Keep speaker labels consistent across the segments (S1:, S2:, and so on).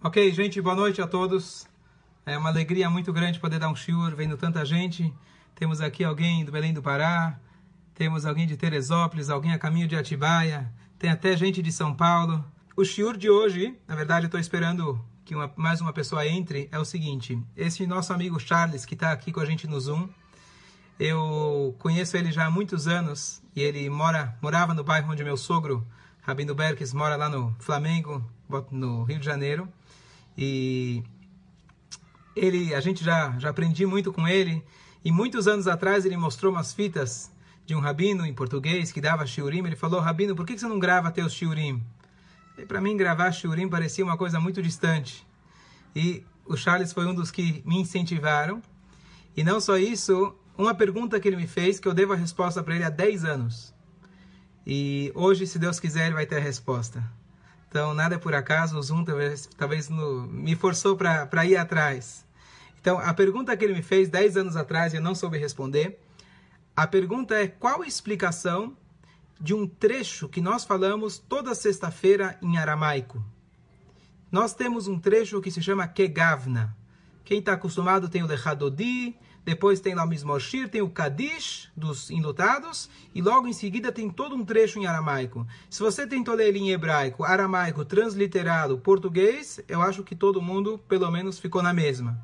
S1: Ok, gente, boa noite a todos. É uma alegria muito grande poder dar um shiur vendo tanta gente. Temos aqui alguém do Belém do Pará, temos alguém de Teresópolis, alguém a caminho de Atibaia, tem até gente de São Paulo. O shiur de hoje, na verdade, estou esperando que uma, mais uma pessoa entre, é o seguinte. Esse nosso amigo Charles, que está aqui com a gente no Zoom, eu conheço ele já há muitos anos e ele mora, morava no bairro onde meu sogro, Rabino Berques, mora lá no Flamengo, no Rio de Janeiro. E ele, a gente já, já aprendi muito com ele. E muitos anos atrás ele mostrou umas fitas de um rabino em português que dava shiurim. Ele falou, rabino, por que você não grava teus shiurim? E para mim gravar shiurim parecia uma coisa muito distante. E o Charles foi um dos que me incentivaram. E não só isso, uma pergunta que ele me fez que eu devo a resposta para ele há 10 anos. E hoje, se Deus quiser, ele vai ter a resposta. Então, nada é por acaso, o Zoom talvez, talvez no, me forçou para ir atrás. Então, a pergunta que ele me fez 10 anos atrás eu não soube responder, a pergunta é qual a explicação de um trecho que nós falamos toda sexta-feira em aramaico. Nós temos um trecho que se chama Kegavna. Quem está acostumado tem o Lechadodi, depois tem lá o Mismoshir, tem o Kadish dos enlutados, e logo em seguida tem todo um trecho em aramaico. Se você tentou ler ele em hebraico, aramaico, transliterado, português, eu acho que todo mundo, pelo menos, ficou na mesma.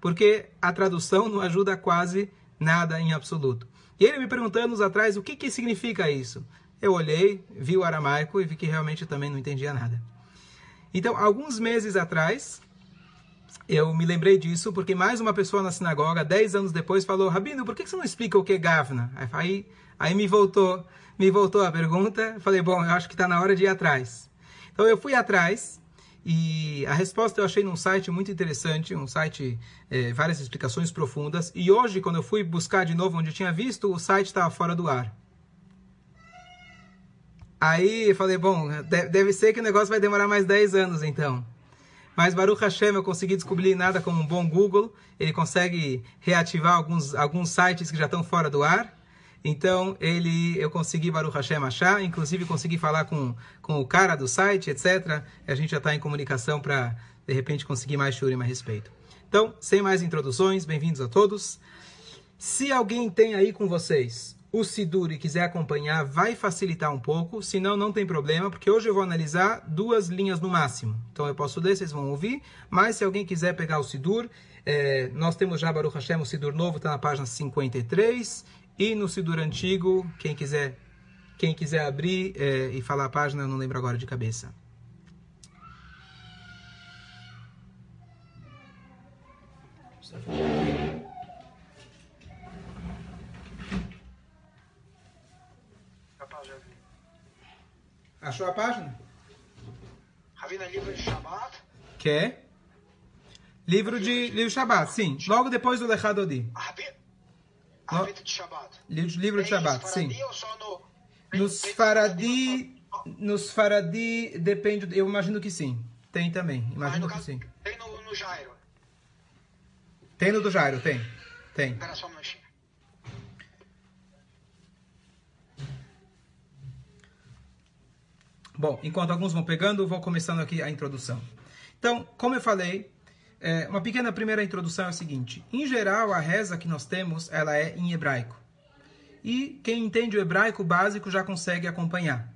S1: Porque a tradução não ajuda quase nada em absoluto. E ele me perguntou anos atrás o que, que significa isso. Eu olhei, vi o aramaico e vi que realmente também não entendia nada. Então, alguns meses atrás, eu me lembrei disso porque mais uma pessoa na sinagoga, dez anos depois, falou: Rabino, por que você não explica o que é Gavna? Aí, aí me voltou, me voltou a pergunta. Falei: Bom, eu acho que está na hora de ir atrás. Então eu fui atrás e a resposta eu achei num site muito interessante, um site é, várias explicações profundas. E hoje, quando eu fui buscar de novo onde eu tinha visto, o site estava fora do ar. Aí eu falei: Bom, deve ser que o negócio vai demorar mais 10 anos então. Mas Baruch Hashem eu consegui descobrir nada como um bom Google. Ele consegue reativar alguns, alguns sites que já estão fora do ar. Então, ele, eu consegui Baruch Hashem achar, inclusive consegui falar com, com o cara do site, etc. A gente já está em comunicação para, de repente, conseguir mais shurim a respeito. Então, sem mais introduções, bem-vindos a todos. Se alguém tem aí com vocês o Sidur e quiser acompanhar, vai facilitar um pouco, senão não tem problema, porque hoje eu vou analisar duas linhas no máximo. Então eu posso ler, vocês vão ouvir, mas se alguém quiser pegar o Sidur, é, nós temos já Baruch Hashem, o Sidur novo está na página 53, e no Sidur antigo, quem quiser, quem quiser abrir é, e falar a página, eu não lembro agora de cabeça. Achou a página?
S2: Ravina, livro de Shabbat?
S1: Que é? Livro de livro Shabbat, sim. Logo depois do Lechad
S2: de Shabbat.
S1: Livro de Shabbat, sim. Nos Faradi, nos Faradi depende, eu imagino que sim. Tem também, imagino que sim.
S2: Tem no, no Jairo.
S1: Tem no do Jairo, tem. Tem.
S2: Espera só um minutinho.
S1: Bom, enquanto alguns vão pegando, vou começando aqui a introdução. Então, como eu falei, é, uma pequena primeira introdução é o seguinte: em geral, a reza que nós temos, ela é em hebraico. E quem entende o hebraico básico já consegue acompanhar.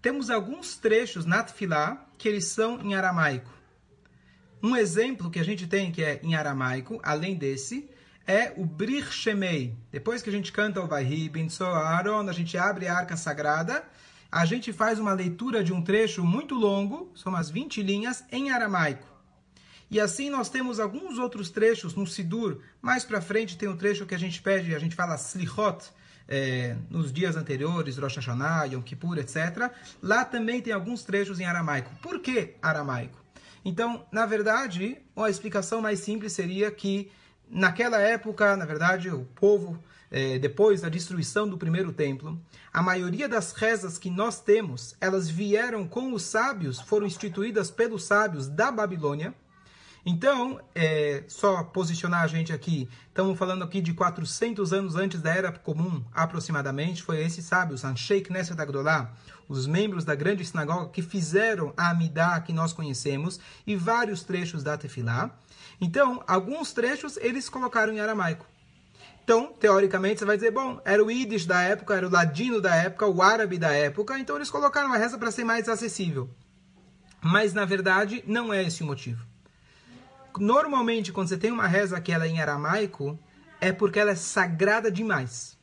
S1: Temos alguns trechos na Tfilá que eles são em aramaico. Um exemplo que a gente tem que é em aramaico, além desse, é o Brich Shemei. Depois que a gente canta o Vahi, Ben Aaron, a gente abre a arca sagrada a gente faz uma leitura de um trecho muito longo, são umas 20 linhas, em aramaico. E assim nós temos alguns outros trechos no Sidur. Mais para frente tem um trecho que a gente pede, a gente fala Slichot, é, nos dias anteriores, Rosh Hashanah, Yom Kippur, etc. Lá também tem alguns trechos em aramaico. Por que aramaico? Então, na verdade, a explicação mais simples seria que naquela época, na verdade, o povo é, depois da destruição do primeiro templo, a maioria das rezas que nós temos, elas vieram com os sábios, foram instituídas pelos sábios da Babilônia. Então, é, só posicionar a gente aqui, estamos falando aqui de 400 anos antes da Era Comum, aproximadamente, foi esses sábios, Anshei Knesset Agdolá, os membros da grande sinagoga que fizeram a Amidah que nós conhecemos, e vários trechos da Tefilá. Então, alguns trechos eles colocaram em aramaico. Então, teoricamente, você vai dizer, bom, era o Yiddish da época, era o ladino da época, o árabe da época, então eles colocaram a reza para ser mais acessível. Mas, na verdade, não é esse o motivo. Normalmente, quando você tem uma reza que ela é em aramaico, é porque ela é sagrada demais.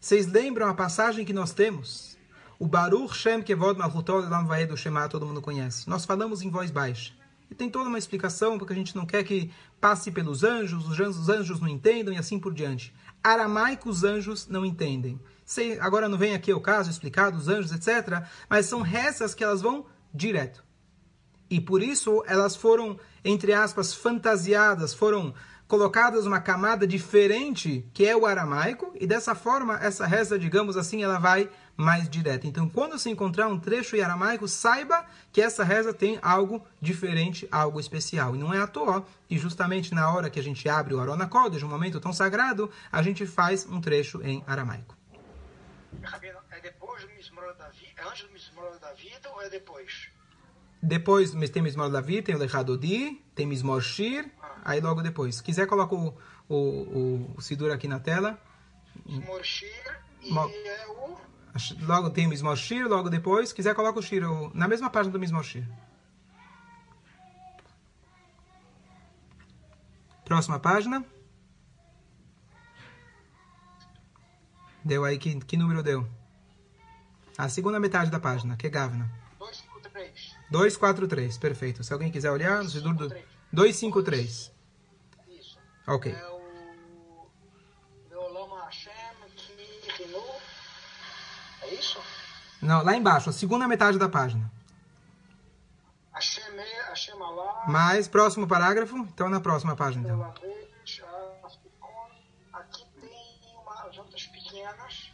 S1: Vocês lembram a passagem que nós temos? O Baruch Shem Kevod Malchutol Elam do Shema, todo mundo conhece. Nós falamos em voz baixa. E tem toda uma explicação, porque a gente não quer que passe pelos anjos, os anjos, os anjos não entendam e assim por diante. Aramaico os anjos não entendem. Sei, agora não vem aqui o caso explicado, os anjos, etc. Mas são rezas que elas vão direto. E por isso elas foram, entre aspas, fantasiadas, foram colocadas uma camada diferente, que é o aramaico, e dessa forma essa reza, digamos assim, ela vai mais direta. Então, quando se encontrar um trecho em aramaico, saiba que essa reza tem algo diferente, algo especial. E não é à toa que justamente na hora que a gente abre o Arona Kodesh, um momento tão sagrado, a gente faz um trecho em aramaico.
S2: Rabino, é depois do Mismor da vida? É antes do Mismor da vida ou é depois?
S1: Depois tem Mismor Davi, tem o Lechadodi, tem Mismor Shir, aí logo depois. Se quiser, coloca o, o, o, o Sidur aqui na tela.
S2: Mismor Shir e
S1: Mo-
S2: é o...
S1: Logo tem o Mismor Shir, logo depois. Se quiser, coloca o Shir o- na mesma página do Mismor Shir. Próxima página. Deu aí, que, que número deu? A segunda metade da página, que é Gavna.
S2: 253.
S1: 243, perfeito. Se alguém quiser olhar, no Sidur do 253.
S2: Isso.
S1: Ok.
S2: É o... Leolama Hashem Kirinu. É isso?
S1: Não, lá embaixo, a segunda metade da página.
S2: É.
S1: Mais, próximo parágrafo, então na próxima página. Então.
S2: Melamed, Afikon. Aqui tem umas outras pequenas.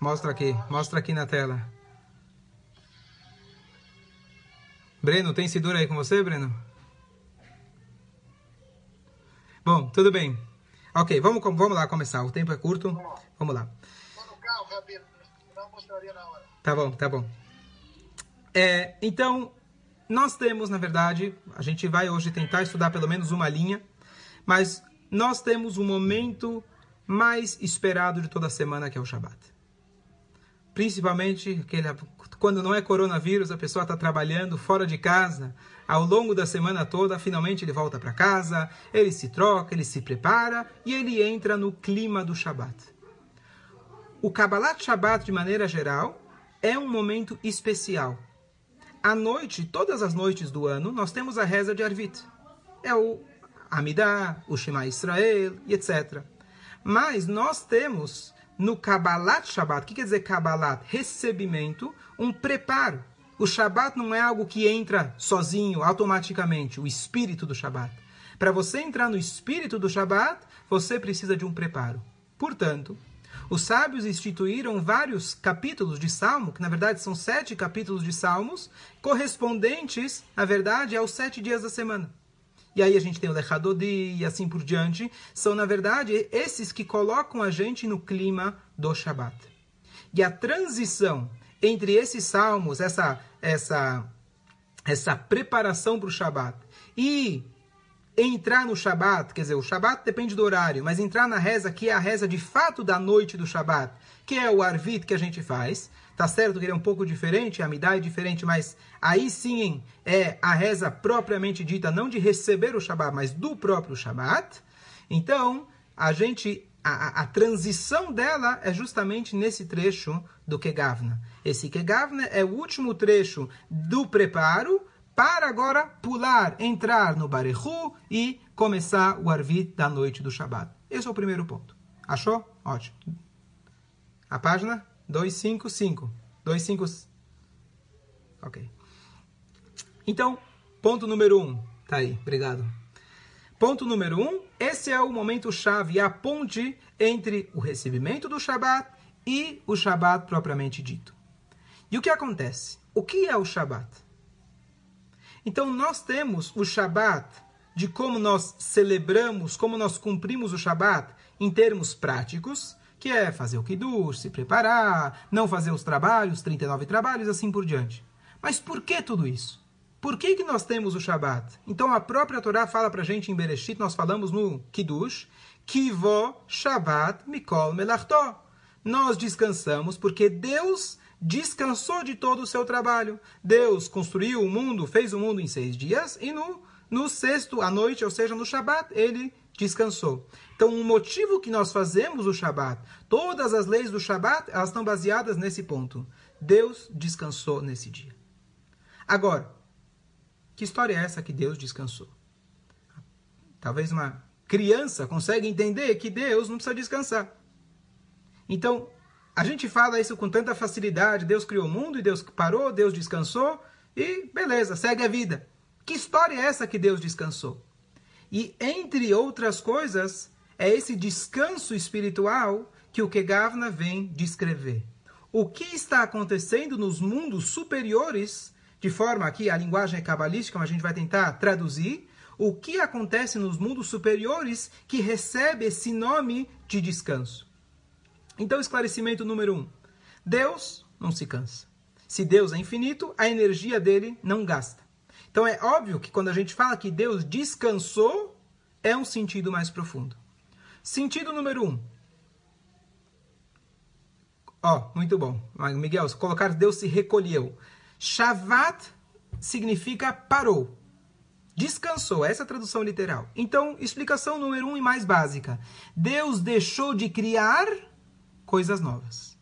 S1: Mostra aqui, mostra aqui na tela. Breno, tem Sidur aí com você, Breno? Bom, tudo bem. Ok, vamos, vamos lá começar. O tempo é curto. Vamos lá.
S2: Carro, Rabino. Não na hora.
S1: Tá bom, tá bom. É, então, nós temos, na verdade, a gente vai hoje tentar estudar pelo menos uma linha, mas nós temos o momento mais esperado de toda a semana, que é o Shabat. Principalmente aquele, quando não é coronavírus, a pessoa está trabalhando fora de casa, ao longo da semana toda, finalmente ele volta para casa, ele se troca, ele se prepara e ele entra no clima do Shabat. O Kabbalat Shabbat, de maneira geral, é um momento especial. À noite, todas as noites do ano, nós temos a reza de Arvit. É o Amidah, o Shema Israel etc. Mas nós temos no Kabbalat Shabbat, o que quer dizer Kabbalat? Recebimento, um preparo. O Shabbat não é algo que entra sozinho, automaticamente, o espírito do Shabbat. Para você entrar no espírito do Shabbat, você precisa de um preparo. Portanto, os sábios instituíram vários capítulos de Salmo, que na verdade são sete capítulos de Salmos, correspondentes, na verdade, aos sete dias da semana. E aí a gente tem o Lechadodi e assim por diante. São, na verdade, esses que colocam a gente no clima do Shabat. E a transição entre esses salmos, essa, essa, essa preparação para o Shabat e entrar no Shabat, quer dizer, o Shabat depende do horário, mas entrar na reza, que é a reza de fato da noite do Shabat, que é o Arvit que a gente faz, tá certo que ele é um pouco diferente, a Midah é diferente, mas aí sim é a reza propriamente dita, não de receber o Shabat, mas do próprio Shabat. Então, a gente, a, a, a transição dela é justamente nesse trecho do Kegavna. Esse Kegavna é o último trecho do preparo, para agora pular, entrar no Barehu e começar o Arvit da noite do Shabat. Esse é o primeiro ponto. Achou? Ótimo. A página 255. 255. Ok. Então, ponto número 1. Um. Tá aí, obrigado. Ponto número 1. Um, esse é o momento chave, a ponte entre o recebimento do Shabat e o Shabat propriamente dito. E o que acontece? O que é o Shabat? Então nós temos o Shabat de como nós celebramos, como nós cumprimos o Shabat em termos práticos, que é fazer o Kiddush, se preparar, não fazer os trabalhos, 39 trabalhos, assim por diante. Mas por que tudo isso? Por que, que nós temos o Shabat? Então a própria Torá fala para a gente em Bereshit, nós falamos no Kiddush, Kivo Shabbat Mikol Melachto. Nós descansamos porque Deus descansou de todo o seu trabalho. Deus construiu o mundo, fez o mundo em seis dias e no, no sexto, à noite, ou seja, no Shabat, ele descansou. Então, o motivo que nós fazemos o Shabat, todas as leis do Shabat, elas estão baseadas nesse ponto. Deus descansou nesse dia. Agora, que história é essa que Deus descansou? Talvez uma criança consiga entender que Deus não precisa descansar. Então, a gente fala isso com tanta facilidade. Deus criou o mundo e Deus parou, Deus descansou e beleza, segue a vida. Que história é essa que Deus descansou? E entre outras coisas, é esse descanso espiritual que o Kegavna vem descrever. O que está acontecendo nos mundos superiores, de forma que a linguagem cabalística, a gente vai tentar traduzir, o que acontece nos mundos superiores que recebe esse nome de descanso. Então, esclarecimento número um: Deus não se cansa. Se Deus é infinito, a energia dele não gasta. Então, é óbvio que quando a gente fala que Deus descansou, é um sentido mais profundo. Sentido número um. Ó, oh, muito bom. Miguel, colocar Deus se recolheu. Shavat significa parou. Descansou, essa é a tradução literal. Então, explicação número um e mais básica. Deus deixou de criar coisas novas.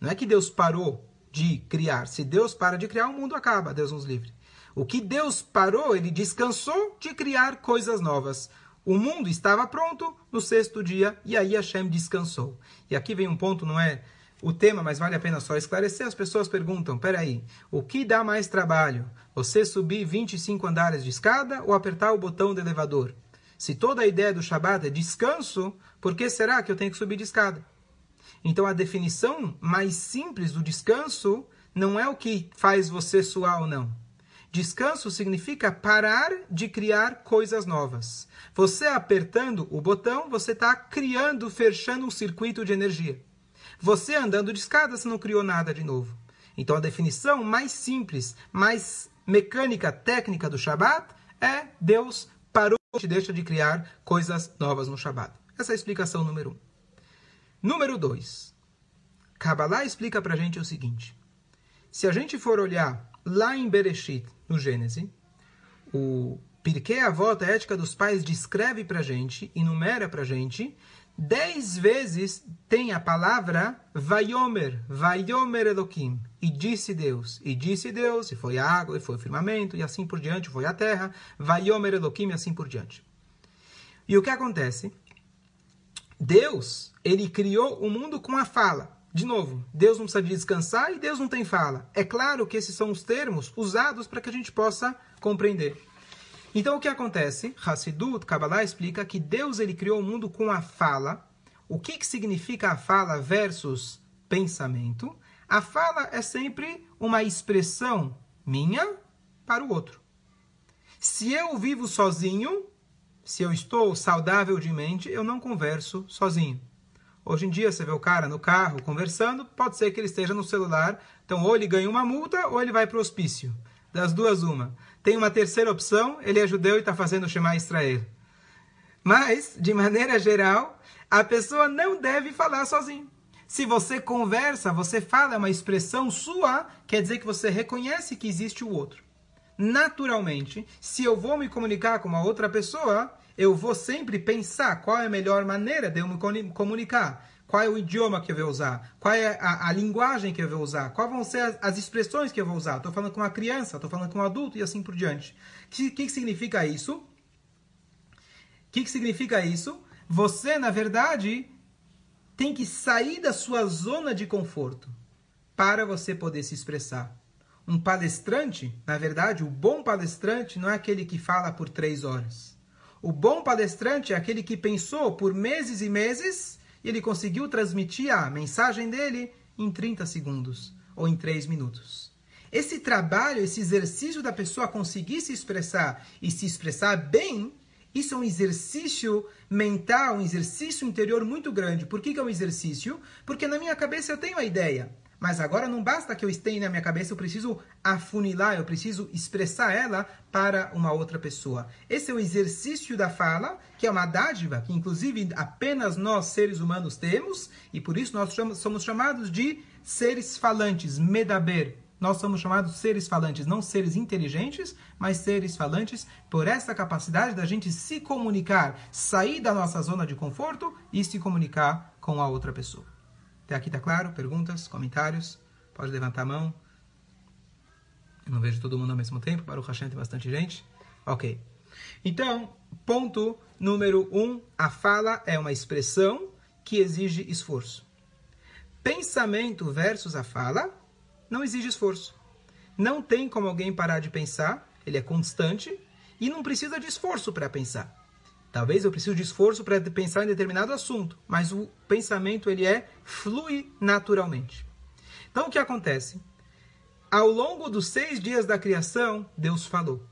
S1: Não é que Deus parou de criar. Se Deus para de criar, o mundo acaba. Deus nos livre. O que Deus parou, ele descansou de criar coisas novas. O mundo estava pronto no sexto dia e aí Hashem descansou. E aqui vem um ponto, não é o tema, mas vale a pena só esclarecer. As pessoas perguntam: peraí, o que dá mais trabalho? Você subir 25 andares de escada ou apertar o botão do elevador? Se toda a ideia do Shabat é descanso, por que será que eu tenho que subir de escada? Então a definição mais simples do descanso não é o que faz você suar ou não. Descanso significa parar de criar coisas novas. Você apertando o botão, você está criando, fechando um circuito de energia. Você andando de escada, você não criou nada de novo. Então a definição mais simples, mais mecânica, técnica do Shabat é Deus parou e deixa de criar coisas novas no Shabat. Essa é a explicação número um. Número 2. Kabbalah explica para a gente o seguinte. Se a gente for olhar lá em Bereshit, no Gênesis, o Pirkei Avot, a ética dos pais, descreve para a gente, enumera para a gente, dez vezes tem a palavra Vayomer, Vayomer Elohim, e disse Deus, e disse Deus, e foi a água, e foi o firmamento, e assim por diante, foi a terra, Vayomer Elohim, e assim por diante. E o que acontece? Deus, ele criou o mundo com a fala. De novo, Deus não precisa de descansar e Deus não tem fala. É claro que esses são os termos usados para que a gente possa compreender. Então o que acontece? Hassidut, Kabbalah explica que Deus ele criou o mundo com a fala. O que, que significa a fala versus pensamento? A fala é sempre uma expressão minha para o outro. Se eu vivo sozinho, se eu estou saudável de mente, eu não converso sozinho. Hoje em dia, você vê o cara no carro conversando, pode ser que ele esteja no celular. Então, ou ele ganha uma multa, ou ele vai para o hospício. Das duas, uma. Tem uma terceira opção, ele é judeu e está fazendo Shema Israel. Mas, de maneira geral, a pessoa não deve falar sozinho. Se você conversa, você fala, é uma expressão sua, quer dizer que você reconhece que existe o outro. Naturalmente, se eu vou me comunicar com uma outra pessoa, eu vou sempre pensar qual é a melhor maneira de eu me comunicar. Qual é o idioma que eu vou usar? Qual é a, a linguagem que eu vou usar? Quais vão ser as, as expressões que eu vou usar? Estou falando com uma criança, estou falando com um adulto e assim por diante. O que, que, significa isso? O que, que significa isso? Você, na verdade, tem que sair da sua zona de conforto para você poder se expressar. Um palestrante, na verdade, o bom palestrante não é aquele que fala por três horas. O bom palestrante é aquele que pensou por meses e meses e ele conseguiu transmitir a mensagem dele em 30 segundos ou em 3 minutos. Esse trabalho, esse exercício da pessoa conseguir se expressar e se expressar bem, isso é um exercício mental, um exercício interior muito grande. Por que, que é um exercício? Porque na minha cabeça eu tenho a ideia. Mas agora não basta que eu esteja na minha cabeça, eu preciso afunilar, eu preciso expressar ela para uma outra pessoa. Esse é o exercício da fala, que é uma dádiva que inclusive apenas nós seres humanos temos, e por isso nós somos chamados de seres falantes, medaber. Nós somos chamados seres falantes, não seres inteligentes, mas seres falantes, por essa capacidade da gente se comunicar, sair da nossa zona de conforto e se comunicar com a outra pessoa. Até aqui tá claro? Perguntas, comentários? Pode levantar a mão. Eu não vejo todo mundo ao mesmo tempo. Para o Hashem tem bastante gente. Ok. Então, ponto número um: a fala é uma expressão que exige esforço. Pensamento versus a fala não exige esforço. Não tem como alguém parar de pensar, ele é constante e não precisa de esforço para pensar. Talvez eu precise de esforço para pensar em determinado assunto, mas o pensamento ele é flui naturalmente. Então o que acontece? Ao longo dos seis dias da criação, Deus falou.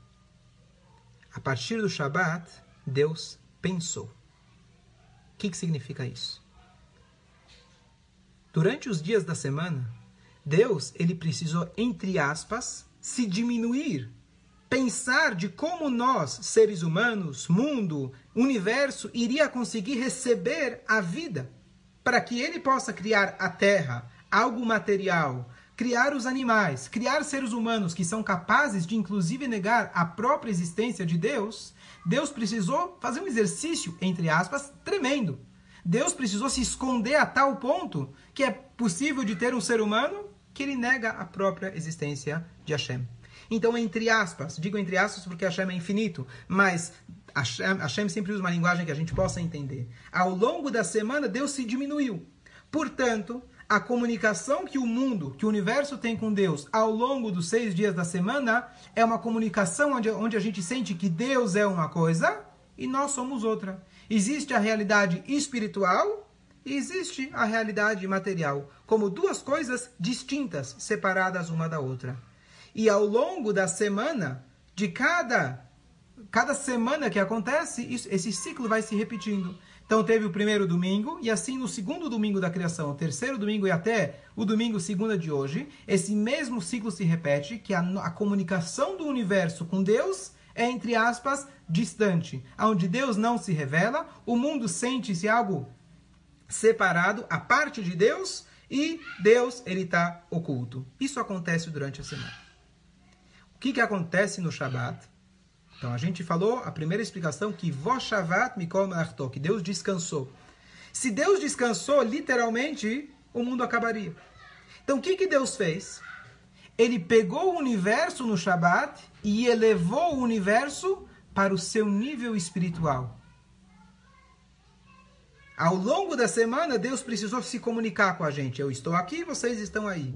S1: A partir do Shabat, Deus pensou. O que, que significa isso? Durante os dias da semana, Deus ele precisou, entre aspas, se diminuir pensar de como nós, seres humanos, mundo, universo, iria conseguir receber a vida para que ele possa criar a terra, algo material, criar os animais, criar seres humanos que são capazes de inclusive negar a própria existência de Deus, Deus precisou fazer um exercício, entre aspas, tremendo. Deus precisou se esconder a tal ponto que é possível de ter um ser humano que ele nega a própria existência de Hashem. Então, entre aspas, digo entre aspas porque Hashem é infinito, mas Hashem, Hashem sempre usa uma linguagem que a gente possa entender. Ao longo da semana, Deus se diminuiu. Portanto, a comunicação que o mundo, que o universo tem com Deus ao longo dos seis dias da semana é uma comunicação onde, onde a gente sente que Deus é uma coisa e nós somos outra. Existe a realidade espiritual e existe a realidade material, como duas coisas distintas, separadas uma da outra. E ao longo da semana, de cada, cada semana que acontece, isso, esse ciclo vai se repetindo. Então teve o primeiro domingo, e assim no segundo domingo da criação, o terceiro domingo e até o domingo segunda de hoje, esse mesmo ciclo se repete, que a, a comunicação do universo com Deus é, entre aspas, distante. Onde Deus não se revela, o mundo sente-se algo separado, a parte de Deus, e Deus ele está oculto. Isso acontece durante a semana. O que, que acontece no Shabat? Então, a gente falou a primeira explicação que Voshavat Mikol que Deus descansou. Se Deus descansou, literalmente, o mundo acabaria. Então, o que, que Deus fez? Ele pegou o universo no Shabat e elevou o universo para o seu nível espiritual. Ao longo da semana, Deus precisou se comunicar com a gente. Eu estou aqui, vocês estão aí.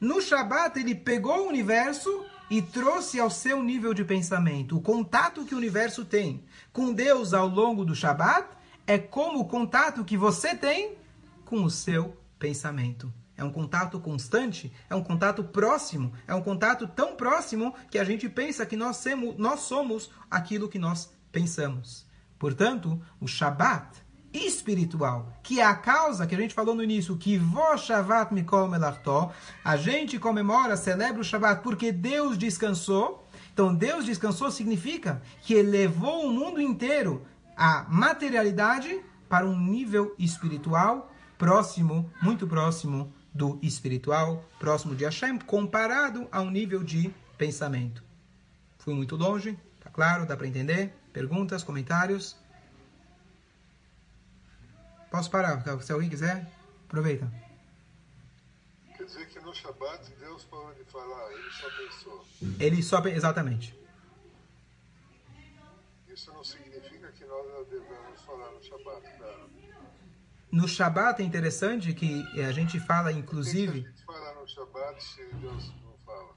S1: No Shabat, ele pegou o universo e trouxe ao seu nível de pensamento. O contato que o universo tem com Deus ao longo do Shabat é como o contato que você tem com o seu pensamento. É um contato constante, é um contato próximo, é um contato tão próximo que a gente pensa que nós, somos, nós somos aquilo que nós pensamos. Portanto, o Shabat espiritual, que é a causa que a gente falou no início, que Shavat Mikol Melartó, a gente comemora, celebra o Shabat porque Deus descansou. Então, Deus descansou significa que elevou o mundo inteiro, a materialidade, para um nível espiritual próximo, muito próximo do espiritual, próximo de Hashem, comparado a um nível de pensamento. Fui muito longe, tá claro? Dá para entender? Perguntas, comentários? Posso parar? Se alguém quiser, aproveita.
S3: Quer dizer que no Shabat Deus parou de falar, ele só pensou.
S1: Ele só exatamente.
S3: Isso não significa que nós não devemos falar no Shabat, claro.
S1: No Shabat é interessante que a gente fala, inclusive.
S3: Por que a gente fala no Shabat se Deus não fala?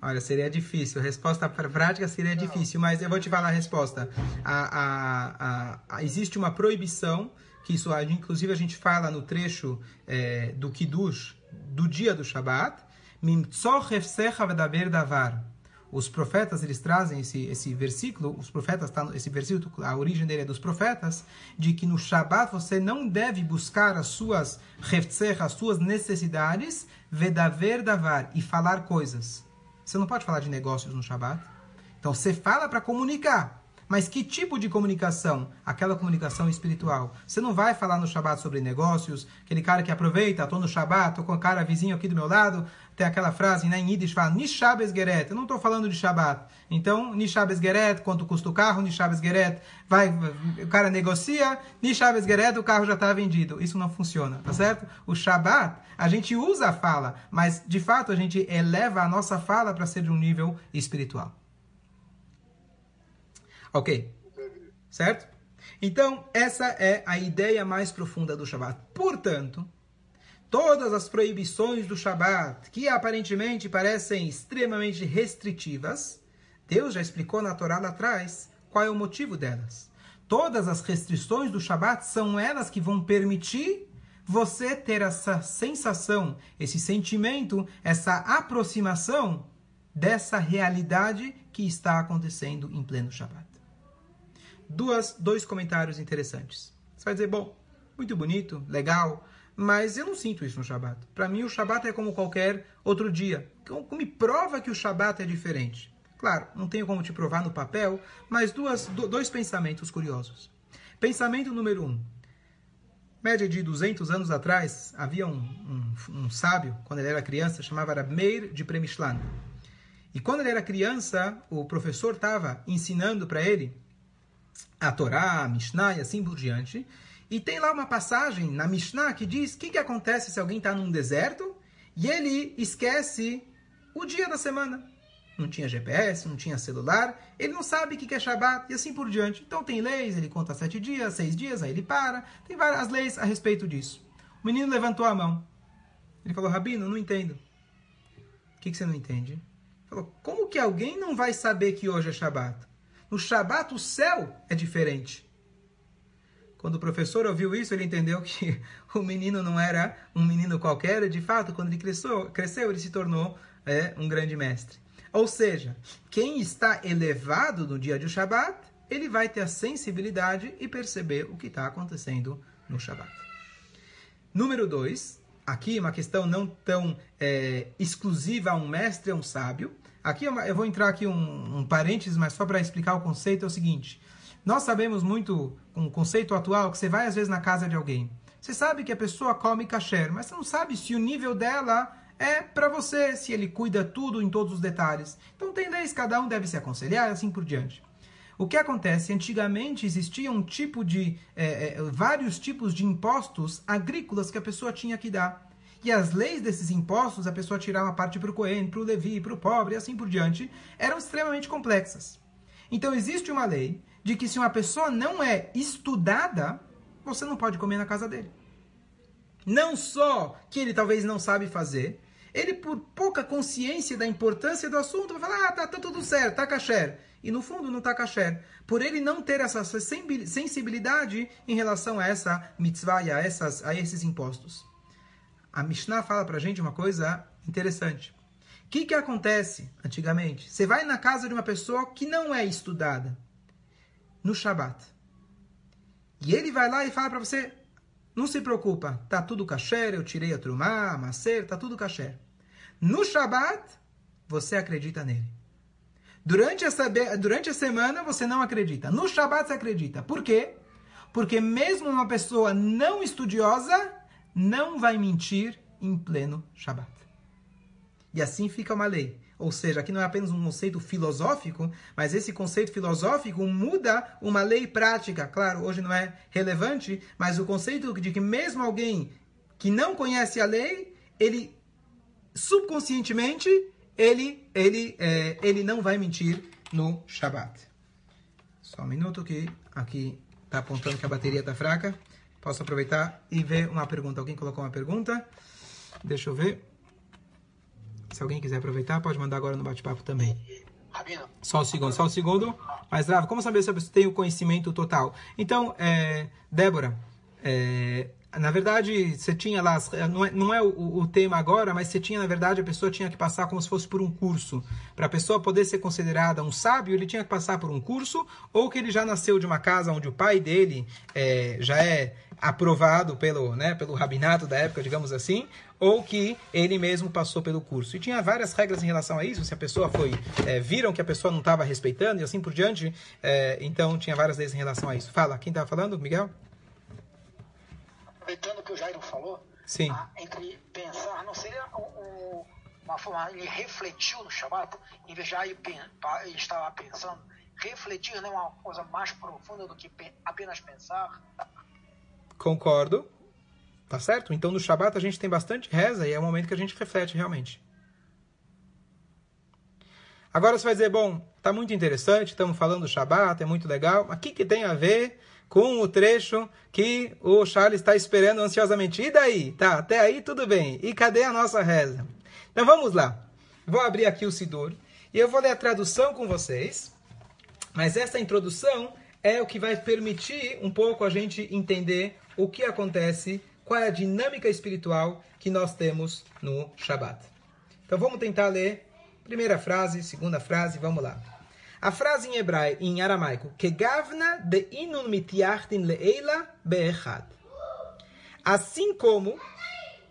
S1: Olha, seria difícil. A resposta prática seria não. difícil, mas eu vou te falar a resposta. A, a, a, existe uma proibição que isso, inclusive, a gente fala no trecho é, do Kiddush do dia do Shabat, davar. Os profetas, eles trazem esse, esse versículo, os profetas, tá, esse versículo, a origem dele é dos profetas, de que no Shabat você não deve buscar as suas as suas necessidades, vedaver davar, e falar coisas. Você não pode falar de negócios no Shabat. Então você fala para comunicar. Mas que tipo de comunicação? Aquela comunicação espiritual. Você não vai falar no Shabat sobre negócios, aquele cara que aproveita, estou no Shabat, estou com o cara vizinho aqui do meu lado, tem aquela frase né, em Yiddish, fala Nishabes Geret. Eu não estou falando de Shabat. Então, Nishabes Geret, quanto custa o carro, Nishabes Geret, vai, o cara negocia, Nishabes Geret, o carro já está vendido. Isso não funciona, tá certo? O Shabat, a gente usa a fala, mas de fato a gente eleva a nossa fala para ser de um nível espiritual. Ok? Certo? Então, essa é a ideia mais profunda do Shabat. Portanto, todas as proibições do Shabat, que aparentemente parecem extremamente restritivas, Deus já explicou na Torá lá atrás qual é o motivo delas. Todas as restrições do Shabat são elas que vão permitir você ter essa sensação, esse sentimento, essa aproximação dessa realidade que está acontecendo em pleno Shabat duas, dois comentários interessantes. Você vai dizer, bom, muito bonito, legal, mas eu não sinto isso no Shabat. Para mim, o Shabat é como qualquer outro dia. Como me prova que o Shabat é diferente? Claro, não tenho como te provar no papel, mas duas, dois pensamentos curiosos. Pensamento número um. Média de 200 anos atrás, havia um, um, um sábio, quando ele era criança, chamava Meir de Premishlan. E quando ele era criança, o professor estava ensinando para ele a Torá, a Mishnah e assim por diante. E tem lá uma passagem na Mishnah que diz o que, que acontece se alguém está num deserto e ele esquece o dia da semana. Não tinha GPS, não tinha celular, ele não sabe o que é Shabat e assim por diante. Então tem leis, ele conta sete dias, seis dias, aí ele para. Tem várias leis a respeito disso. O menino levantou a mão. Ele falou, Rabino, não entendo. O que, que você não entende? Ele falou, como que alguém não vai saber que hoje é Shabat? No Shabat, o céu é diferente. Quando o professor ouviu isso, ele entendeu que o menino não era um menino qualquer. De fato, quando ele cresceu, cresceu ele se tornou é, um grande mestre. Ou seja, quem está elevado no dia de Shabat, ele vai ter a sensibilidade e perceber o que está acontecendo no Shabat. Número dois, aqui uma questão não tão é, exclusiva a um mestre, a um sábio, Aqui eu vou entrar aqui um, um parênteses, mas só para explicar o conceito é o seguinte. Nós sabemos muito, com o conceito atual, que você vai às vezes na casa de alguém. Você sabe que a pessoa come kasher, mas você não sabe se o nível dela é para você, se ele cuida tudo em todos os detalhes. Então tem leis, cada um deve se aconselhar e assim por diante. O que acontece? Antigamente existia um tipo de. É, é, vários tipos de impostos agrícolas que a pessoa tinha que dar. E as leis desses impostos, a pessoa tirar uma parte para o Cohen, para o Levi, para o pobre e assim por diante, eram extremamente complexas. Então existe uma lei de que se uma pessoa não é estudada, você não pode comer na casa dele. Não só que ele talvez não sabe fazer, ele por pouca consciência da importância do assunto vai falar, ah, tá, tá tudo certo, tá kasher. E no fundo não tá kasher. Por ele não ter essa sensibilidade em relação a essa mitzvah e a, essas, a esses impostos a Mishnah fala pra gente uma coisa interessante. O que, que acontece antigamente? Você vai na casa de uma pessoa que não é estudada no Shabat. E ele vai lá e fala para você: não se preocupa, tá tudo kasher, eu tirei a trumá, a macer, tá tudo kasher. No Shabat, você acredita nele. Durante, essa, durante a semana, você não acredita. No Shabat, você acredita. Por quê? Porque mesmo uma pessoa não estudiosa, não vai mentir em pleno Shabat. E assim fica uma lei. Ou seja, aqui não é apenas um conceito filosófico, mas esse conceito filosófico muda uma lei prática. Claro, hoje não é relevante, mas o conceito de que mesmo alguém que não conhece a lei, ele subconscientemente ele ele é, ele não vai mentir no Shabat. Só um minuto que aqui está apontando que a bateria está fraca. Posso aproveitar e ver uma pergunta. Alguém colocou uma pergunta? Deixa eu ver. Se alguém quiser aproveitar, pode mandar agora no bate-papo também. Só um segundo, só um segundo. Mas, Rav, como saber se eu tenho conhecimento total? Então, é, Débora, É, na verdade, você tinha lá, não é, não é o, o, tema agora, mas você tinha, na verdade, a pessoa tinha que passar como se fosse por um curso. Para a pessoa poder ser considerada um sábio, ele tinha que passar por um curso, ou que ele já nasceu de uma casa onde o pai dele é, já é aprovado pelo, né, pelo rabinato da época, digamos assim, ou que ele mesmo passou pelo curso. E tinha várias regras em relação a isso, se a pessoa foi, é, viram que a pessoa não estava respeitando e assim por diante, é, então tinha várias leis em relação a isso. Fala, quem estava falando, Miguel?
S2: aproveitando que o Jairo falou,
S1: Sim.
S2: A, entre pensar, não seria um, um, uma forma, ele refletiu no Shabbat, em vez de ele estava pensando, refletir não é uma coisa mais profunda do que apenas pensar?
S1: Concordo. Tá certo? Então no Shabat a gente tem bastante reza e é o momento que a gente reflete realmente. Agora você vai dizer, bom, tá muito interessante, estamos falando do Shabat, é muito legal, mas o que, que tem a ver com o trecho que o Charles está esperando ansiosamente. E daí? Tá, até aí tudo bem. E cadê a nossa reza? Então vamos lá. Vou abrir aqui o Sidur e eu vou ler a tradução com vocês. Mas essa introdução é o que vai permitir um pouco a gente entender o que acontece, qual é a dinâmica espiritual que nós temos no Shabat. Então vamos tentar ler primeira frase, segunda frase, vamos lá. A frase em hebraico, em aramaico, Kegavna de inun mitiachtin leila be'echad. Assim como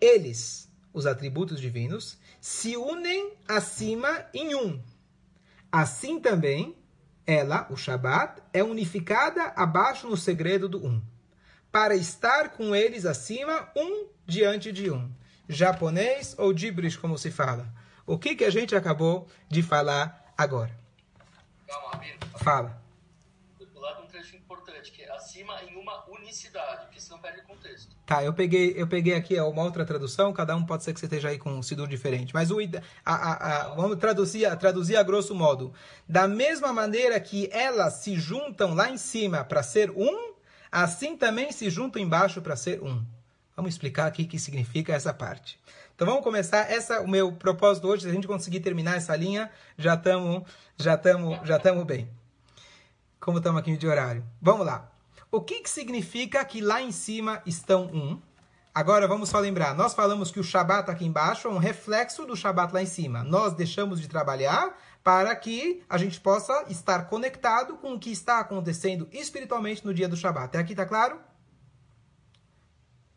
S1: eles, os atributos divinos, se unem acima em um. Assim também, ela, o Shabat, é unificada abaixo no segredo do um, para estar com eles acima, um diante de um. Japonês ou Dibrish, como se fala. O que, que a gente acabou de falar agora?
S4: Calma.
S1: Fala.
S4: Do lado um trecho importante, que é acima em uma unicidade, porque senão perde o contexto.
S1: Tá, eu peguei, eu peguei aqui uma outra tradução, cada um pode ser que você esteja aí com um sidur diferente. Mas o, a, a, a, vamos traduzir, traduzir a grosso modo. Da mesma maneira que elas se juntam lá em cima para ser um, assim também se juntam embaixo para ser um. Vamos explicar aqui o que significa essa parte. Então vamos começar. Essa o meu propósito hoje. Se a gente conseguir terminar essa linha, já estamos já estamos já estamos bem. Como estamos aqui de horário. Vamos lá. O que, que significa que lá em cima estão um? Agora vamos só lembrar. Nós falamos que o Shabat aqui embaixo é um reflexo do Shabat lá em cima. Nós deixamos de trabalhar para que a gente possa estar conectado com o que está acontecendo espiritualmente no dia do Shabat. Até aqui está claro?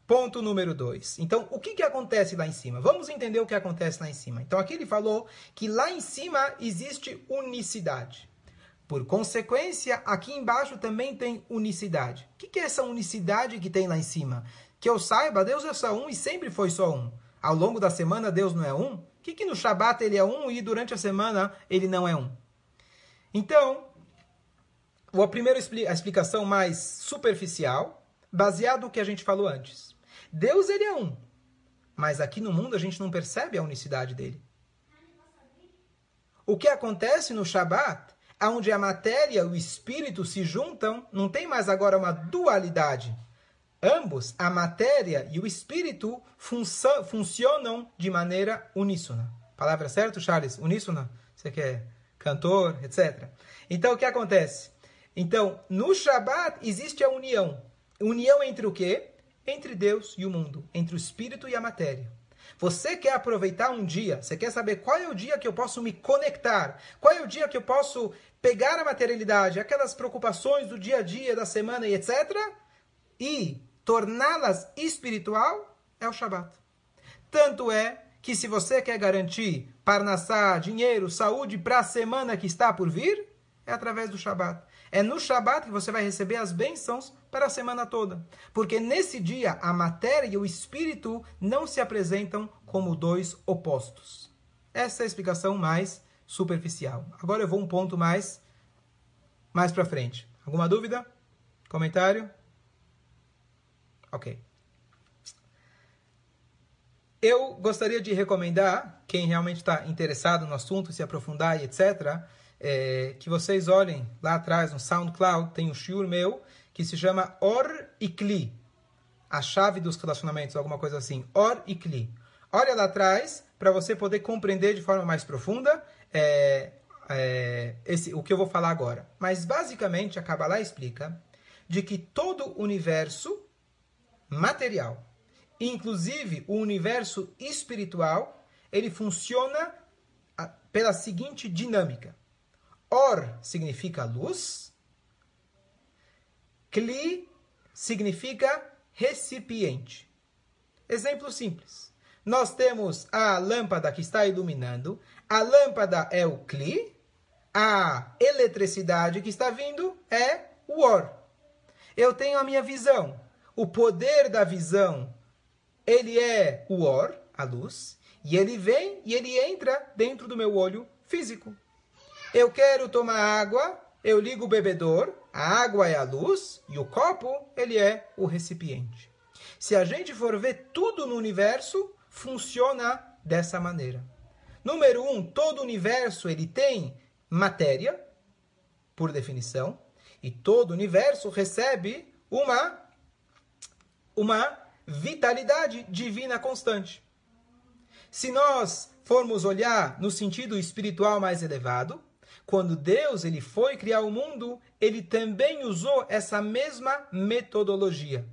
S1: Ponto número dois. Então, o que, que acontece lá em cima? Vamos entender o que acontece lá em cima. Então, aqui ele falou que lá em cima existe unicidade. Por consequência, aqui embaixo também tem unicidade. O que, é essa unicidade que tem lá em cima? Que eu saiba, Deus é só um e sempre foi só um. Ao longo da semana, Deus não é um? O que, que no Shabat ele é um e durante a semana ele não é um? Então, a primeira a explicação mais superficial, baseado no que a gente falou antes. Deus ele é um, mas aqui no mundo a gente não percebe a unicidade dele. O que acontece no Shabat, onde a matéria e o espírito se juntam, não tem mais agora uma dualidade. Ambos, a matéria e o espírito, funcionam de maneira uníssona. Palavra certa, Charles? Uníssona? Você que é cantor, etc. Então, o que acontece? Então, no Shabat existe a união. União entre o quê? entre Deus e o mundo, entre o espírito e a matéria. Você quer aproveitar um dia, você quer saber qual é o dia que eu posso me conectar, qual é o dia que eu posso pegar a materialidade, aquelas preocupações do dia a dia, da semana e etc., e torná-las espiritual, é o Shabat. Tanto é que se você quer garantir parnassá, dinheiro, saúde para a semana que está por vir, é através do Shabat. É no Shabat que você vai receber as bênçãos para a semana toda. Porque nesse dia a matéria e o espírito não se apresentam como dois opostos. Essa é a explicação mais superficial. Agora eu vou um ponto mais mais para frente. Alguma dúvida? Comentário? Ok. Eu gostaria de recomendar, quem realmente está interessado no assunto, se aprofundar e etc., é, que vocês olhem lá atrás no SoundCloud, tem um shiur meu que se chama Or e Kli, a chave dos relacionamentos, alguma coisa assim. Or e Kli. Olha lá atrás para você poder compreender de forma mais profunda é, é, esse, o que eu vou falar agora. Mas basicamente a Kabbalah explica de que todo o universo material. Inclusive, o universo espiritual, ele funciona pela seguinte dinâmica. Or significa luz, Kli significa recipiente. Exemplo simples. Nós temos a lâmpada que está iluminando, a lâmpada é o Kli, a eletricidade que está vindo é o Or. Eu tenho a minha visão. O poder da visão, ele é o Or, a luz, e ele vem e ele entra dentro do meu olho físico. Eu quero tomar água, eu ligo o bebedor, a água é a luz e o copo, ele é o recipiente. Se a gente for ver tudo no universo, funciona dessa maneira. Número um, todo o universo ele tem matéria, por definição, e todo o universo recebe uma, uma vitalidade divina constante. Se nós formos olhar no sentido espiritual mais elevado, quando Deus ele foi criar o mundo, ele também usou essa mesma metodologia.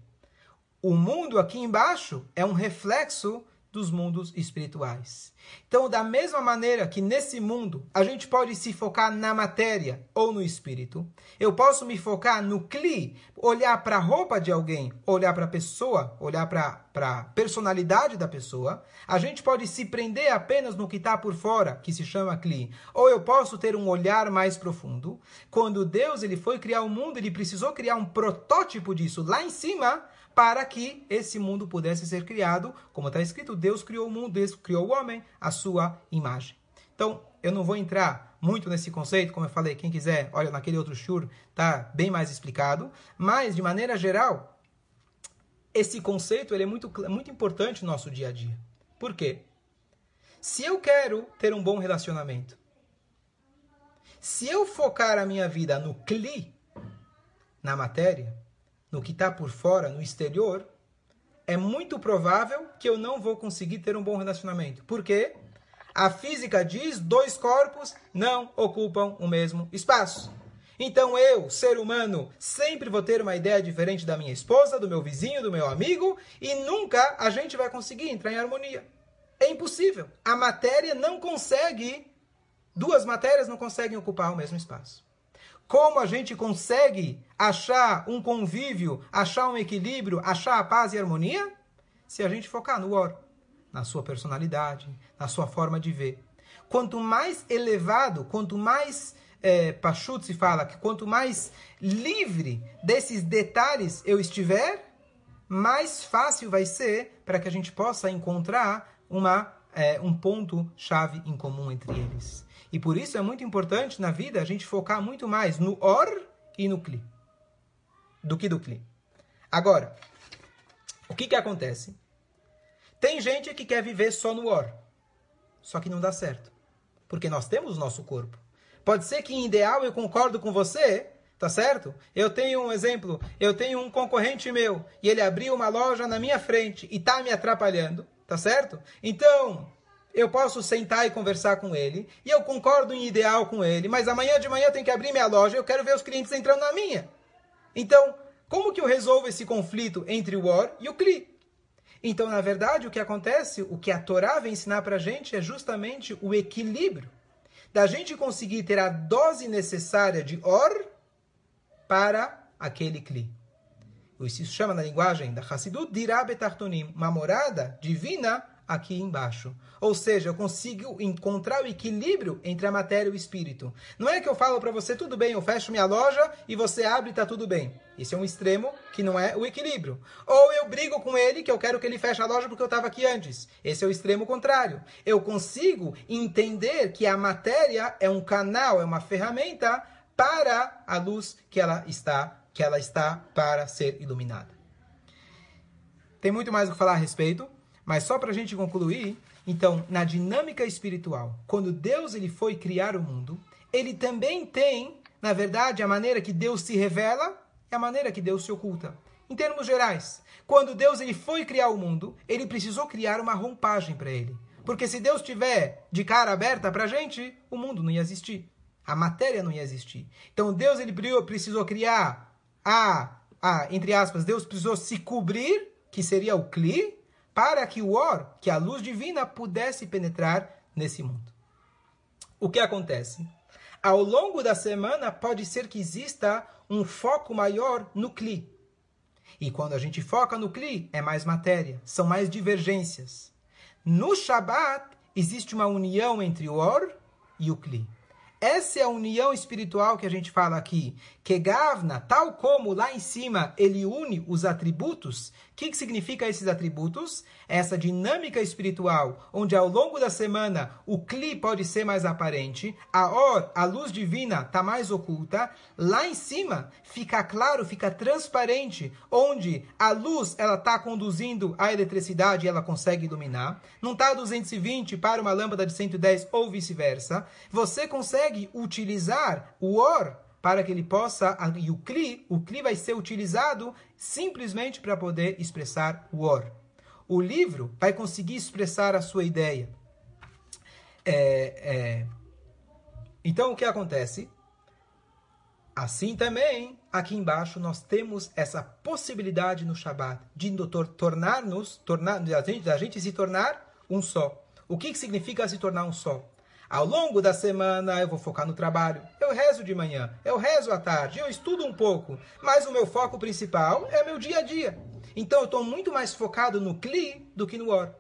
S1: O mundo aqui embaixo é um reflexo dos mundos espirituais. Então, da mesma maneira que nesse mundo a gente pode se focar na matéria ou no espírito, eu posso me focar no cli, olhar para a roupa de alguém, olhar para a pessoa, olhar para a personalidade da pessoa. A gente pode se prender apenas no que está por fora, que se chama cli. Ou eu posso ter um olhar mais profundo. Quando Deus ele foi criar o mundo, ele precisou criar um protótipo disso lá em cima para que esse mundo pudesse ser criado, como está escrito, Deus criou o mundo, Deus criou o homem, a sua imagem. Então, eu não vou entrar muito nesse conceito, como eu falei, quem quiser, olha naquele outro shur, tá bem mais explicado, mas de maneira geral, esse conceito ele é muito, muito importante no nosso dia a dia. Por quê? Se eu quero ter um bom relacionamento, se eu focar a minha vida no cli, na matéria, no que está por fora, no exterior, é muito provável que eu não vou conseguir ter um bom relacionamento. Por quê? A física diz dois corpos não ocupam o mesmo espaço. Então eu, ser humano, sempre vou ter uma ideia diferente da minha esposa, do meu vizinho, do meu amigo, e nunca a gente vai conseguir entrar em harmonia. É impossível. A matéria não consegue, duas matérias não conseguem ocupar o mesmo espaço. Como a gente consegue achar um convívio, achar um equilíbrio, achar a paz e a harmonia? Se a gente focar no Or, na sua personalidade, na sua forma de ver. Quanto mais elevado, quanto mais é, se fala, que quanto mais livre desses detalhes eu estiver, mais fácil vai ser para que a gente possa encontrar uma, é, um ponto-chave em comum entre eles. E por isso é muito importante na vida a gente focar muito mais no or e no kli do que do kli. Agora, o que que acontece? Tem gente que quer viver só no or. Só que não dá certo. Porque nós temos o nosso corpo. Pode ser que em ideal eu concordo com você, tá certo? Eu tenho um exemplo, eu tenho um concorrente meu e ele abriu uma loja na minha frente e tá me atrapalhando, tá certo? Então, eu posso sentar e conversar com ele, e eu concordo em ideal com ele, mas amanhã de manhã eu tenho que abrir minha loja eu quero ver os clientes entrando na minha. Então, como que eu resolvo esse conflito entre o Or e o Kli? Então, na verdade, o que acontece, o que a Torá vem ensinar para a gente é justamente o equilíbrio. Da gente conseguir ter a dose necessária de Or para aquele Kli. Isso se chama na linguagem da Hassidut Dirá Betartonim, uma morada divina aqui embaixo. Ou seja, eu consigo encontrar o equilíbrio entre a matéria e o espírito. Não é que eu falo para você, tudo bem, eu fecho minha loja e você abre e está tudo bem. Esse é um extremo que não é o equilíbrio. Ou eu brigo com ele, que eu quero que ele feche a loja porque eu estava aqui antes. Esse é o extremo contrário. Eu consigo entender que a matéria é um canal, é uma ferramenta para a luz que ela está, que ela está para ser iluminada. Tem muito mais o que falar a respeito. Mas só para a gente concluir, então, na dinâmica espiritual, quando Deus ele foi criar o mundo, ele também tem, na verdade, a maneira que Deus se revela e a maneira que Deus se oculta. Em termos gerais, quando Deus ele foi criar o mundo, ele precisou criar uma roupagem para ele. Porque se Deus tiver de cara aberta para a gente, o mundo não ia existir. A matéria não ia existir. Então Deus ele precisou criar a, a, entre aspas, Deus precisou se cobrir que seria o Kli, para que o Or, que a luz divina, pudesse penetrar nesse mundo. O que acontece? Ao longo da semana, pode ser que exista um foco maior no Kli. E quando a gente foca no Kli, é mais matéria, são mais divergências. No Shabat, existe uma união entre o Or e o Kli. Essa é a união espiritual que a gente fala aqui. Que Gavna, tal como lá em cima ele une os atributos. O que, que significa esses atributos? Essa dinâmica espiritual, onde ao longo da semana o Kli pode ser mais aparente, a Or, a luz divina, está mais oculta. Lá em cima fica claro, fica transparente, onde a luz ela está conduzindo a eletricidade e ela consegue iluminar. Não está 220 para uma lâmpada de 110 ou vice-versa. Você consegue utilizar o or para que ele possa, e o cli, o cli vai ser utilizado simplesmente para poder expressar o or. O livro vai conseguir expressar a sua ideia. É, é... Então, o que acontece? Assim também, aqui embaixo, nós temos essa possibilidade no Shabat de tornar-nos, tornar, da gente, da gente se tornar um só. O que, que significa se tornar um só? Ao longo da semana eu vou focar no trabalho. Eu rezo de manhã, eu rezo à tarde, eu estudo um pouco, mas o meu foco principal é meu dia a dia. Então eu estou muito mais focado no Kli do que no Or.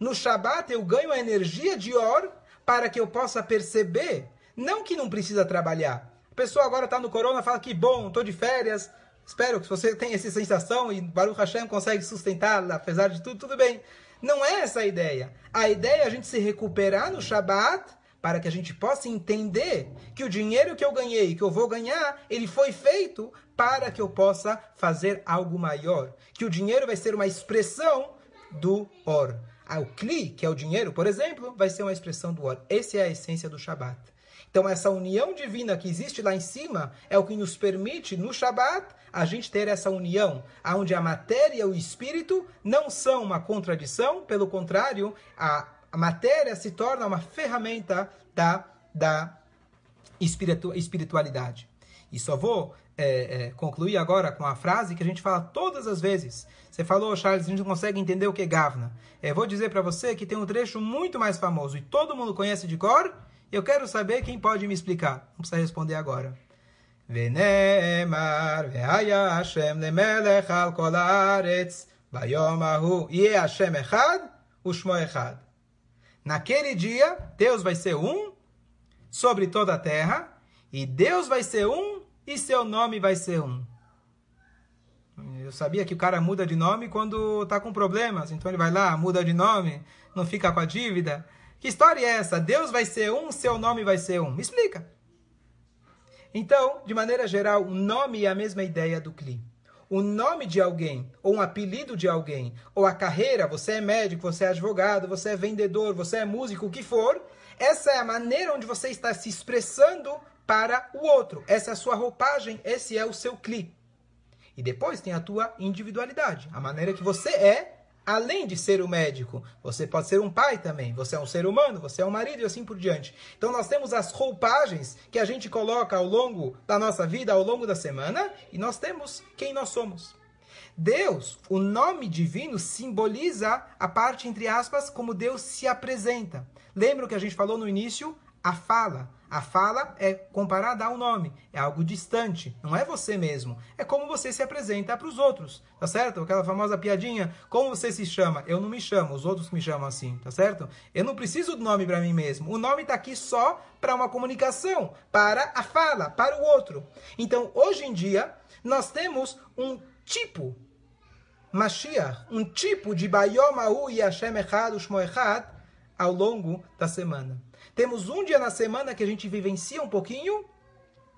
S1: No Shabat eu ganho a energia de Or para que eu possa perceber, não que não precisa trabalhar. A pessoa agora está no Corona fala que bom, estou de férias. Espero que você tenha essa sensação e Baruch Hashem consegue sustentar, apesar de tudo, tudo bem. Não é essa a ideia. A ideia é a gente se recuperar no Shabat para que a gente possa entender que o dinheiro que eu ganhei, que eu vou ganhar, ele foi feito para que eu possa fazer algo maior. Que o dinheiro vai ser uma expressão do or. Ah, o kli, que é o dinheiro, por exemplo, vai ser uma expressão do or. Essa é a essência do Shabat. Então, essa união divina que existe lá em cima é o que nos permite, no Shabat, a gente ter essa união, onde a matéria e o espírito não são uma contradição, pelo contrário, a a matéria se torna uma ferramenta da, da espiritu espiritualidade. E só vou é, é, concluir agora com a frase que a gente fala todas as vezes. Você falou, Charles, a gente não consegue entender o que é Gavna. É, vou dizer para você que tem um trecho muito mais famoso e todo mundo conhece de cor. Eu quero saber quem pode me explicar. Não precisa responder agora. Venemar ve'aya Hashem lemelech al kol haaretz vayom ahu yeh Hashem echad u'shmo echad. Naquele dia, Deus vai ser um sobre toda a terra, e Deus vai ser um e seu nome vai ser um. Eu sabia que o cara muda de nome quando está com problemas, então ele vai lá, muda de nome, não fica com a dívida. Que história é essa? Deus vai ser um, seu nome vai ser um. Me explica. Então, de maneira geral, o nome é a mesma ideia do Kli o nome de alguém, ou um apelido de alguém, ou a carreira, você é médico, você é advogado, você é vendedor, você é músico, o que for, essa é a maneira onde você está se expressando para o outro. Essa é a sua roupagem, esse é o seu clipe. E depois tem a tua individualidade, a maneira que você é além de ser o médico, você pode ser um pai também, você é um ser humano, você é um marido e assim por diante. Então nós temos as roupagens que a gente coloca ao longo da nossa vida, ao longo da semana, e nós temos quem nós somos. Deus, o nome divino, simboliza a parte, entre aspas, como Deus se apresenta. Lembra o que a gente falou no início? A fala. A fala é comparada ao nome, é algo distante, não é você mesmo. É como você se apresenta para os outros, tá certo? Aquela famosa piadinha, como você se chama? Eu não me chamo, os outros me chamam assim, tá certo? Eu não preciso do nome para mim mesmo. O nome está aqui só para uma comunicação, para a fala, para o outro. Então, hoje em dia, nós temos um tipo Mashiach, um tipo de Bayomahu e Hashem Echad, Ushmo Echad, ao longo da semana. Temos um dia na semana que a gente vivencia um pouquinho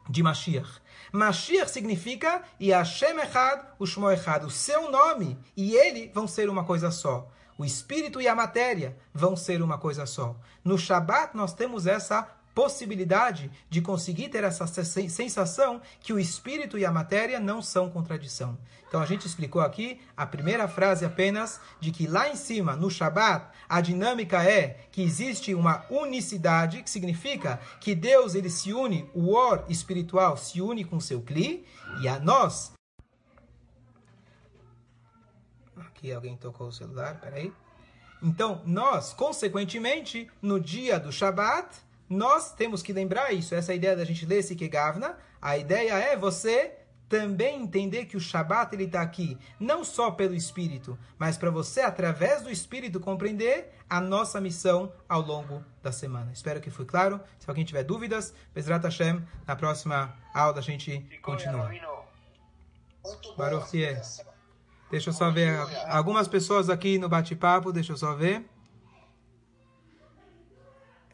S1: de Mashiach. Mashiach significa Hashem Echad, o Shmo Echad, o seu nome e ele vão ser uma coisa só. O espírito e a matéria vão ser uma coisa só. No Shabat nós temos essa possibilidade de conseguir ter essa sensação que o espírito e a matéria não são contradição. Então a gente explicou aqui a primeira frase apenas de que lá em cima, no Shabat, a dinâmica é que existe uma unicidade, que significa que Deus ele se une, o Or espiritual se une com seu Kli, e a nós Aqui alguém tocou o celular, peraí. Então, nós, consequentemente, no dia do Shabat, nós temos que lembrar isso. Essa ideia da gente ler esse Kegavna. A ideia é você também entender que o Shabat ele está aqui não só pelo Espírito, mas para você, através do Espírito, compreender a nossa missão ao longo da semana. Espero que foi claro. Se alguém tiver dúvidas, Bezrat Hashem, na próxima aula a gente continua. Baruch Deixa eu só ver algumas pessoas aqui no bate-papo, deixa eu só ver.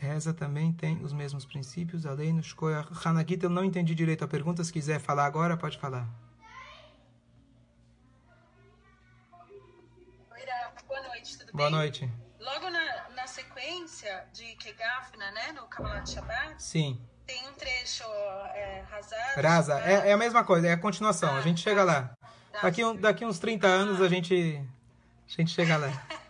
S1: Reza também tem os mesmos princípios, a lei no Shkoyah. Hanagita, eu não entendi direito a pergunta. Se quiser falar agora, pode falar.
S5: Boa noite, tudo
S1: Boa
S5: bem?
S1: noite.
S5: Logo na, na sequência de Kegafna, né, no Kabbalat Shabbat,
S1: Sim.
S5: tem um trecho é, Hazar.
S1: Raza, é, é a mesma coisa, é a continuação. A
S5: Ah,
S1: gente chega lá. Daqui, um, daqui uns 30 anos a gente, a gente chega lá.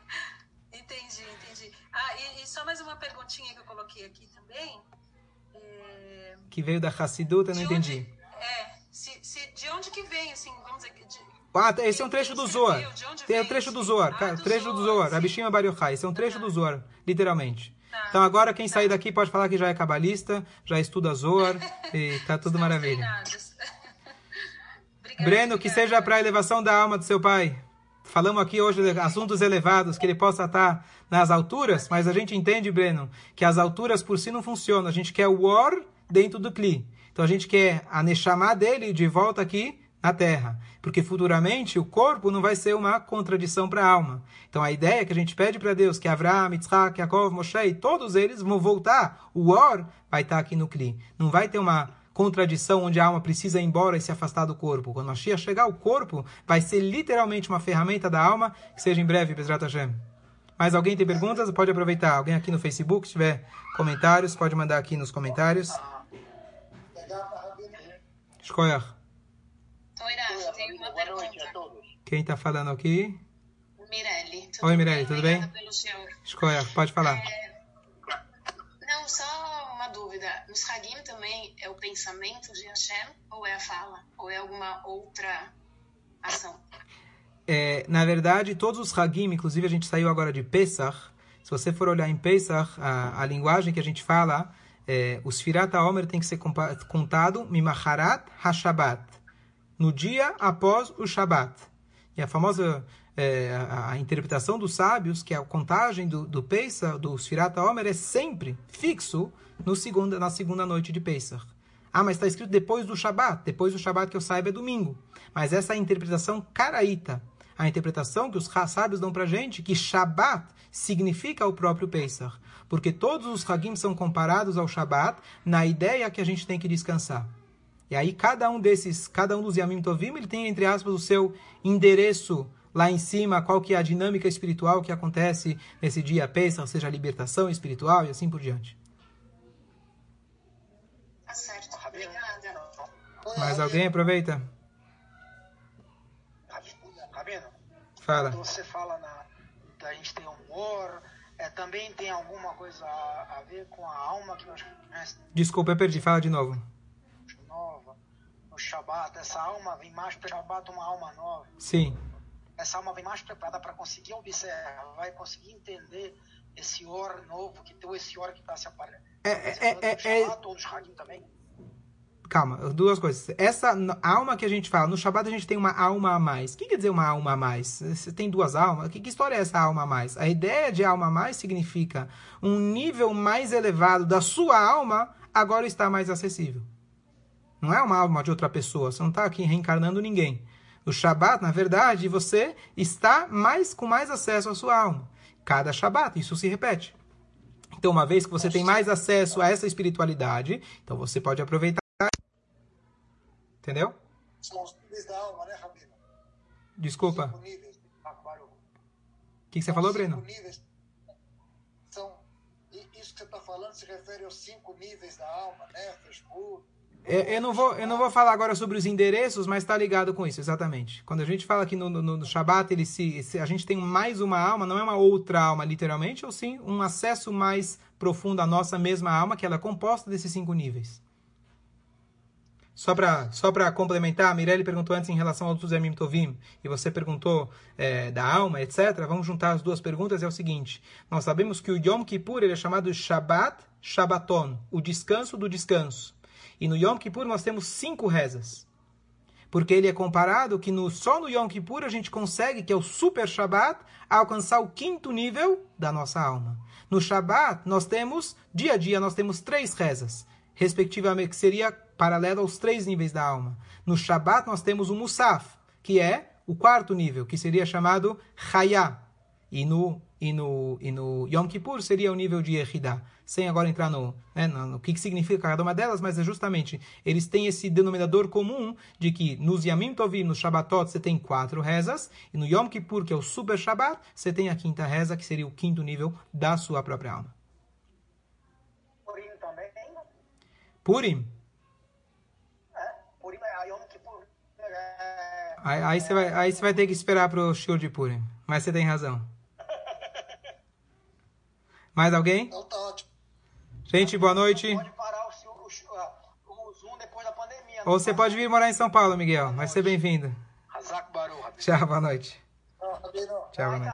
S5: Que
S1: veio da Hassidut, eu não
S5: de
S1: entendi.
S5: Onde, é, se, se, de onde que vem, assim, vamos dizer... De,
S1: Ah, esse é um trecho do Zohar. Tem o
S5: vem
S1: trecho do Zohar.
S5: Ah, do
S1: trecho do
S5: Zohar,
S1: Zohar.
S5: sim.
S1: Abishima Bar Yochai. Esse é um trecho do Zohar, literalmente.
S5: Tá.
S1: Então agora quem sair daqui pode falar que já é cabalista, já estuda Zohar e tá tudo
S5: Estamos
S1: maravilha.
S5: treinados. Obrigada,
S1: Breno, que
S5: obrigada.
S1: seja para a elevação da alma do seu pai. Falamos aqui hoje de assuntos elevados, que ele possa estar nas alturas, mas a gente entende, Breno, que as alturas por si não funcionam. A gente quer o Or dentro do Kli. Então a gente quer a Neshama dele de volta aqui na Terra. Porque futuramente o corpo não vai ser uma contradição para a alma. Então a ideia é que a gente pede para Deus que Avraham, Yitzhak, Yaakov, Moshe, todos eles vão voltar. O Or vai estar aqui no Kli. Não vai ter uma contradição onde a alma precisa ir embora e se afastar do corpo. Quando Mashiach chegar, o corpo vai ser literalmente uma ferramenta da alma, que seja em breve, Bezrat Hashem. Mais alguém tem perguntas? Pode aproveitar. Alguém aqui no Facebook, se tiver comentários, pode mandar aqui nos comentários.
S6: Uma pergunta.
S2: todos.
S1: Quem está falando aqui?
S6: Mirelle. tudo
S1: Oi, Mirelle, tudo bem? Escolha, pode falar.
S6: Não, só uma dúvida. Nos Hagim também é o pensamento de Hashem ou é a fala? Ou é alguma outra ação?
S1: É, na verdade, todos os Hagim, inclusive a gente saiu agora de Pesach, se você for olhar em Pesach, a, a linguagem que a gente fala, é, o Sfirat HaOmer tem que ser contado Mimaharat HaShabbat, no dia após o Shabat. E a famosa é, a, a interpretação dos sábios, que a contagem do, do Pesach, do Sfirat HaOmer, é sempre fixo no segunda, na segunda noite de Pesach. Ah, mas está escrito depois do Shabat. Depois do Shabat que eu saiba é domingo. Mas essa é a interpretação caraíta. A interpretação que os sábios dão para gente, que Shabat significa o próprio Pesach. Porque todos os Hagim são comparados ao Shabat na ideia que a gente tem que descansar. E aí cada um desses, cada um dos Yamim Tovim, ele tem, entre aspas, o seu endereço lá em cima, qual que é a dinâmica espiritual que acontece nesse dia Pesach, seja a libertação espiritual e assim por diante.
S6: Tá certo. Obrigada.
S1: Mais alguém aproveita? Fala.
S2: quando você fala na, da gente ter humor, é, também tem alguma coisa a, a ver com a alma que nós conhecemos
S1: Desculpa, eu perdi. Fala de novo.
S2: nova, no Shabat. Essa alma vem mais para Shabat, uma alma nova.
S1: Sim.
S2: Essa alma vem mais preparada para conseguir observar, vai conseguir entender esse or novo, que tem esse or que está se aparecendo.
S1: É, é, é, é,
S2: Shabat, ou dos Hagim também.
S1: Calma, duas coisas. Essa alma que a gente fala, no Shabat a gente tem uma alma a mais. O que quer dizer uma alma a mais? Você tem duas almas? Que, que história é essa alma a mais? A ideia de alma a mais significa um nível mais elevado da sua alma agora está mais acessível. Não é uma alma de outra pessoa, você não está aqui reencarnando ninguém. No Shabat, na verdade, você está mais com mais acesso à sua alma. Cada Shabat, isso se repete. Então, uma vez que você tem mais acesso a essa espiritualidade, então você pode aproveitar. Entendeu?
S3: São os níveis da alma, né, Rabino?
S1: Desculpa.
S3: Cinco níveis.
S1: O que, que você falou, Breno?
S3: Cinco níveis. São, isso que você está falando se refere aos cinco níveis da alma, né? Feshbur.
S1: É, Eu não, vou, eu não vou falar agora sobre os endereços, mas está ligado com isso, exatamente. Quando a gente fala aqui no, no, no Shabat, ele se, se a gente tem mais uma alma, não é uma outra alma, literalmente, ou sim um acesso mais profundo à nossa mesma alma, que ela é composta desses cinco níveis. Só para só complementar, a Mirelle perguntou antes em relação aos Yamim Tovim, e você perguntou é, da alma, etc. Vamos juntar as duas perguntas, é o seguinte. Nós sabemos que o Yom Kippur ele é chamado Shabbat Shabbaton, o descanso do descanso. E no Yom Kippur nós temos cinco rezas. Porque ele é comparado que no, só no Yom Kippur a gente consegue, que é o Super Shabbat, alcançar o quinto nível da nossa alma. No Shabbat nós temos, dia a dia, nós temos três rezas respectivamente, que seria paralelo aos três níveis da alma. No Shabat nós temos o Musaf, que é o quarto nível, que seria chamado Chaya. E no, e no, e no Yom Kippur seria o nível de Yehidah. Sem agora entrar no, né, no, no que, significa cada uma delas, mas é justamente, eles têm esse denominador comum de que nos Yamim Tovim, no Shabbatot, você tem quatro rezas, e no Yom Kippur, que é o Super Shabbat, você tem a quinta reza, que seria o quinto nível da sua própria alma. Purim?
S2: É,
S1: Aí, aí, você vai, aí você vai ter que esperar pro show de Purim. Mas você tem razão. Mais alguém?
S3: Então tá ótimo.
S1: Gente, boa noite.
S2: Pode parar o, o, o Zoom depois da pandemia.
S1: Ou você pode vir morar em São Paulo, Miguel. Vai ser bem-vindo. Tchau, boa noite. Tchau, boa noite.